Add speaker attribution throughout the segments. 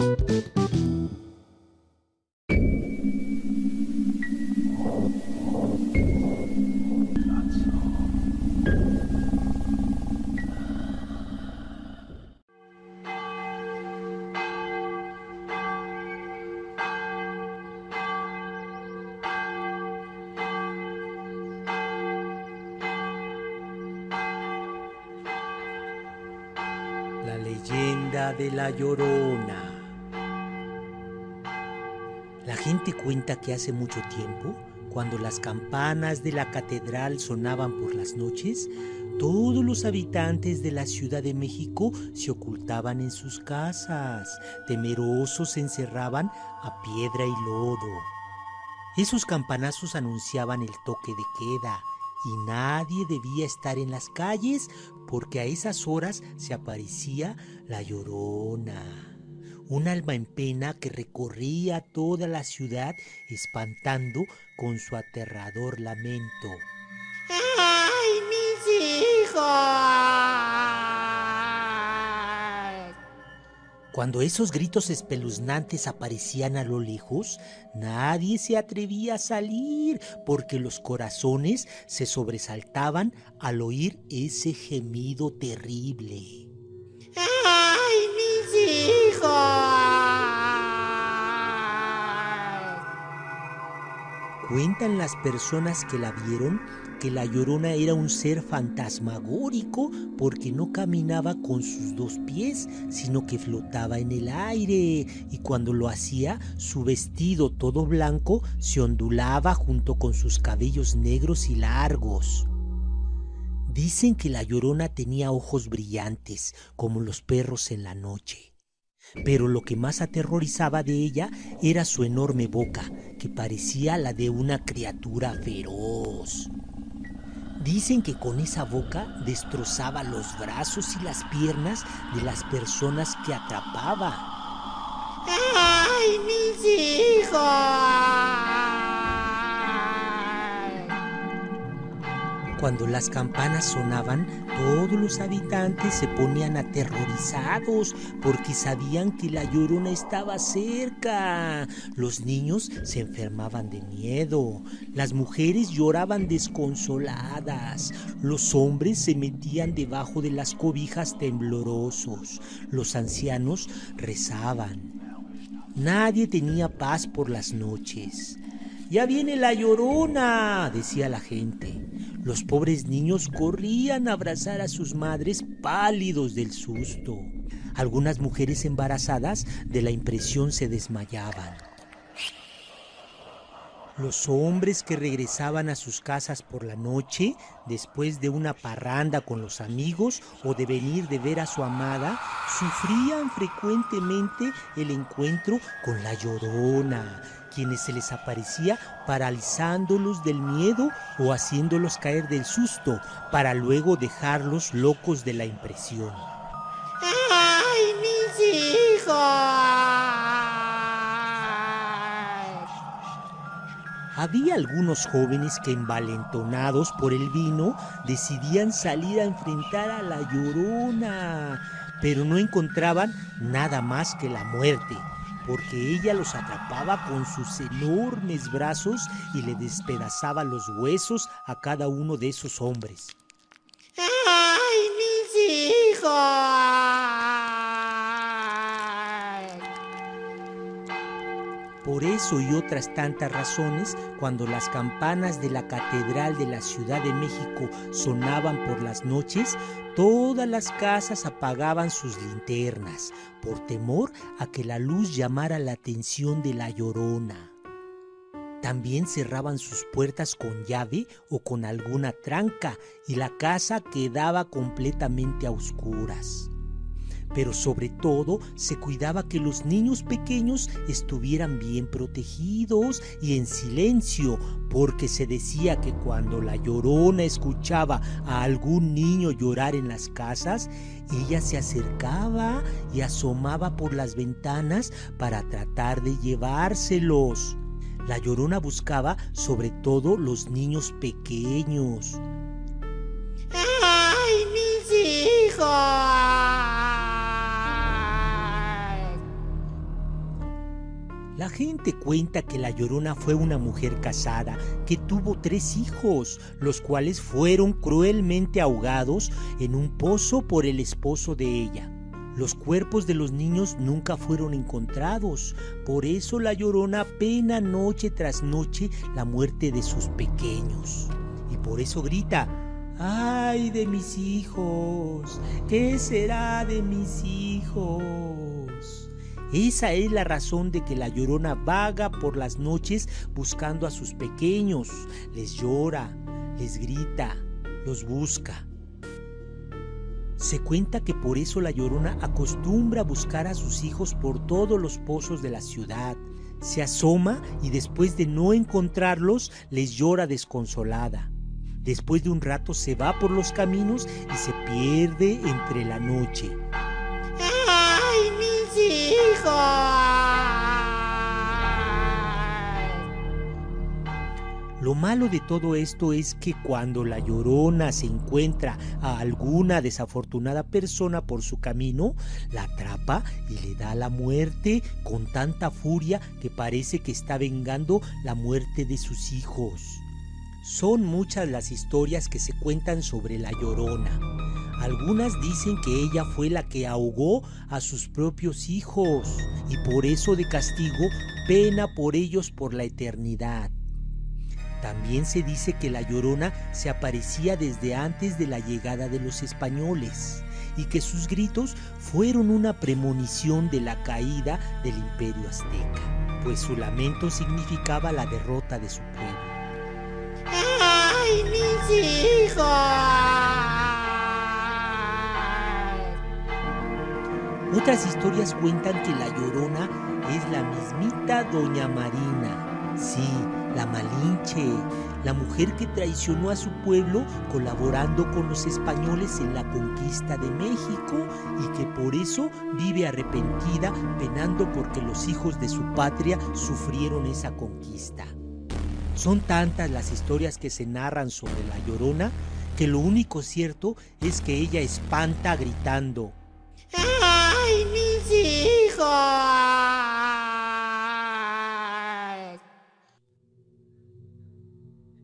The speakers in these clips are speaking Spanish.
Speaker 1: La leyenda de la Llorona. Gente cuenta que hace mucho tiempo, cuando las campanas de la catedral sonaban por las noches, todos los habitantes de la Ciudad de México se ocultaban en sus casas, temerosos se encerraban a piedra y lodo. Esos campanazos anunciaban el toque de queda y nadie debía estar en las calles porque a esas horas se aparecía la llorona, un alma en pena que recorría toda la ciudad espantando con su aterrador lamento.
Speaker 2: ¡Ay, mis hijos!
Speaker 1: Cuando esos gritos espeluznantes aparecían a lo lejos, nadie se atrevía a salir porque los corazones se sobresaltaban al oír ese gemido terrible. Cuentan las personas que la vieron que la llorona era un ser fantasmagórico porque no caminaba con sus dos pies, sino que flotaba en el aire y cuando lo hacía su vestido todo blanco se ondulaba junto con sus cabellos negros y largos. Dicen que la llorona tenía ojos brillantes como los perros en la noche. Pero lo que más aterrorizaba de ella era su enorme boca, que parecía la de una criatura feroz. Dicen que con esa boca destrozaba los brazos y las piernas de las personas que atrapaba.
Speaker 2: ¡Ay, mis hijos!
Speaker 1: Cuando las campanas sonaban, todos los habitantes se ponían aterrorizados porque sabían que la llorona estaba cerca. Los niños se enfermaban de miedo, las mujeres lloraban desconsoladas, los hombres se metían debajo de las cobijas temblorosos, los ancianos rezaban. Nadie tenía paz por las noches. Ya viene la llorona, decía la gente. Los pobres niños corrían a abrazar a sus madres pálidos del susto. Algunas mujeres embarazadas de la impresión se desmayaban. Los hombres que regresaban a sus casas por la noche, después de una parranda con los amigos o de venir de ver a su amada, sufrían frecuentemente el encuentro con la llorona, quienes se les aparecía paralizándolos del miedo o haciéndolos caer del susto, para luego dejarlos locos de la impresión. Había algunos jóvenes que envalentonados por el vino decidían salir a enfrentar a la llorona, pero no encontraban nada más que la muerte, porque ella los atrapaba con sus enormes brazos y le despedazaba los huesos a cada uno de esos hombres.
Speaker 2: ¡Ay, mis hijos!
Speaker 1: Por eso y otras tantas razones, cuando las campanas de la Catedral de la Ciudad de México sonaban por las noches, todas las casas apagaban sus linternas, por temor a que la luz llamara la atención de la llorona. También cerraban sus puertas con llave o con alguna tranca y la casa quedaba completamente a oscuras pero sobre todo se cuidaba que los niños pequeños estuvieran bien protegidos y en silencio, porque se decía que cuando la llorona escuchaba a algún niño llorar en las casas, ella se acercaba y asomaba por las ventanas para tratar de llevárselos. La llorona buscaba sobre todo los niños pequeños. Gente cuenta que la Llorona fue una mujer casada que tuvo tres hijos, los cuales fueron cruelmente ahogados en un pozo por el esposo de ella. Los cuerpos de los niños nunca fueron encontrados, por eso la Llorona pena noche tras noche la muerte de sus pequeños. Y por eso grita, ¡ay de mis hijos! ¿Qué será de mis hijos? Esa es la razón de que la llorona vaga por las noches buscando a sus pequeños, les llora, les grita, los busca. Se cuenta que por eso la llorona acostumbra a buscar a sus hijos por todos los pozos de la ciudad. Se asoma y después de no encontrarlos les llora desconsolada. Después de un rato se va por los caminos y se pierde entre la noche. Lo malo de todo esto es que cuando la llorona se encuentra a alguna desafortunada persona por su camino, la atrapa y le da la muerte con tanta furia que parece que está vengando la muerte de sus hijos. Son muchas las historias que se cuentan sobre la llorona. Algunas dicen que ella fue la que ahogó a sus propios hijos y por eso de castigo pena por ellos por la eternidad. También se dice que la llorona se aparecía desde antes de la llegada de los españoles y que sus gritos fueron una premonición de la caída del imperio azteca, pues su lamento significaba la derrota de su pueblo.
Speaker 2: ¡Ay, mis hijos!
Speaker 1: Otras historias cuentan que la llorona es la mismita Doña Marina. Sí, la Malinche, la mujer que traicionó a su pueblo colaborando con los españoles en la conquista de México y que por eso vive arrepentida penando porque los hijos de su patria sufrieron esa conquista. Son tantas las historias que se narran sobre la llorona que lo único cierto es que ella espanta gritando.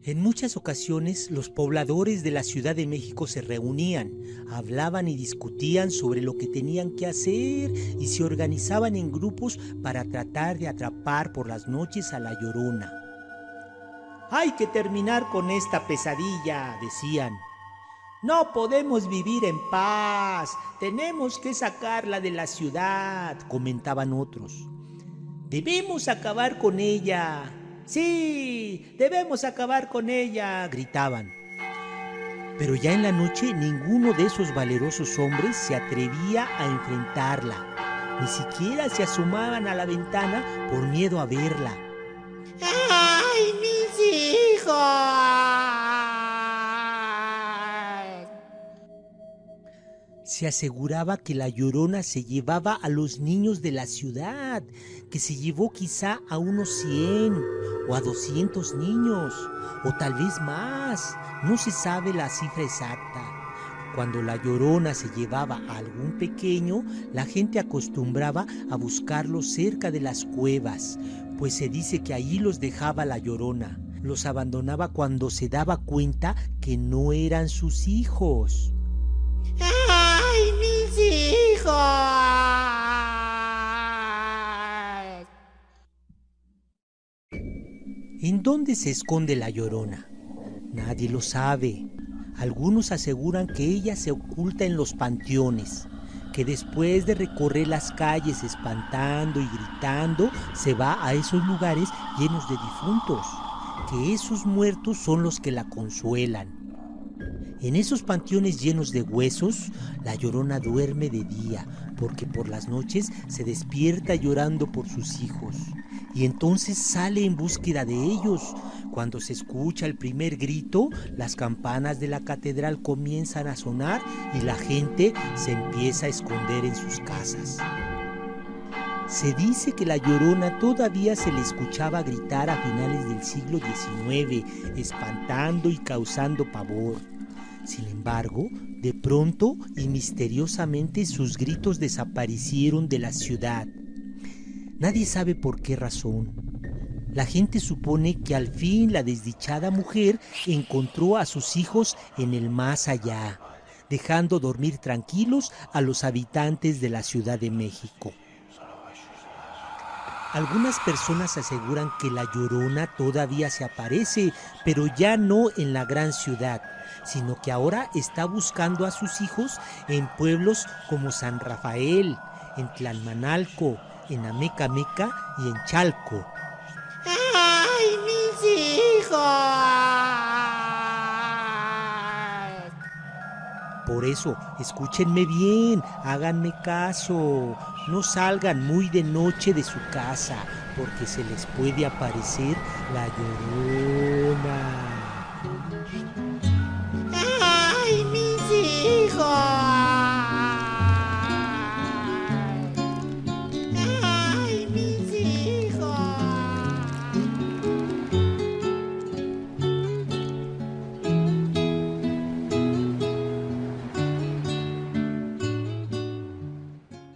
Speaker 1: En muchas ocasiones los pobladores de la Ciudad de México se reunían, hablaban y discutían sobre lo que tenían que hacer y se organizaban en grupos para tratar de atrapar por las noches a la llorona. Hay que terminar con esta pesadilla, decían. No podemos vivir en paz, tenemos que sacarla de la ciudad, comentaban otros. Debemos acabar con ella. Sí, debemos acabar con ella, gritaban. Pero ya en la noche ninguno de esos valerosos hombres se atrevía a enfrentarla. Ni siquiera se asomaban a la ventana por miedo a verla.
Speaker 2: ¡Ay, mis hijos!
Speaker 1: Se aseguraba que la llorona se llevaba a los niños de la ciudad, que se llevó quizá a unos 100 o a 200 niños, o tal vez más, no se sabe la cifra exacta. Cuando la llorona se llevaba a algún pequeño, la gente acostumbraba a buscarlos cerca de las cuevas, pues se dice que ahí los dejaba la llorona. Los abandonaba cuando se daba cuenta que no eran sus
Speaker 2: hijos.
Speaker 1: ¿En dónde se esconde la llorona? Nadie lo sabe. Algunos aseguran que ella se oculta en los panteones, que después de recorrer las calles espantando y gritando, se va a esos lugares llenos de difuntos, que esos muertos son los que la consuelan en esos panteones llenos de huesos, la llorona duerme de día, porque por las noches se despierta llorando por sus hijos. Y entonces sale en búsqueda de ellos. Cuando se escucha el primer grito, las campanas de la catedral comienzan a sonar y la gente se empieza a esconder en sus casas. Se dice que la llorona todavía se le escuchaba gritar a finales del siglo XIX, espantando y causando pavor. Sin embargo, de pronto y misteriosamente sus gritos desaparecieron de la ciudad. Nadie sabe por qué razón. La gente supone que al fin la desdichada mujer encontró a sus hijos en el más allá, dejando dormir tranquilos a los habitantes de la Ciudad de México. Algunas personas aseguran que la llorona todavía se aparece, pero ya no en la gran ciudad, sino que ahora está buscando a sus hijos en pueblos como San Rafael, en Tlalmanalco, en Amecameca y en Chalco.
Speaker 2: ¡Ay, mis hijos!
Speaker 1: Por eso, escúchenme bien, háganme caso. No salgan muy de noche de su casa, porque se les puede aparecer la llorona.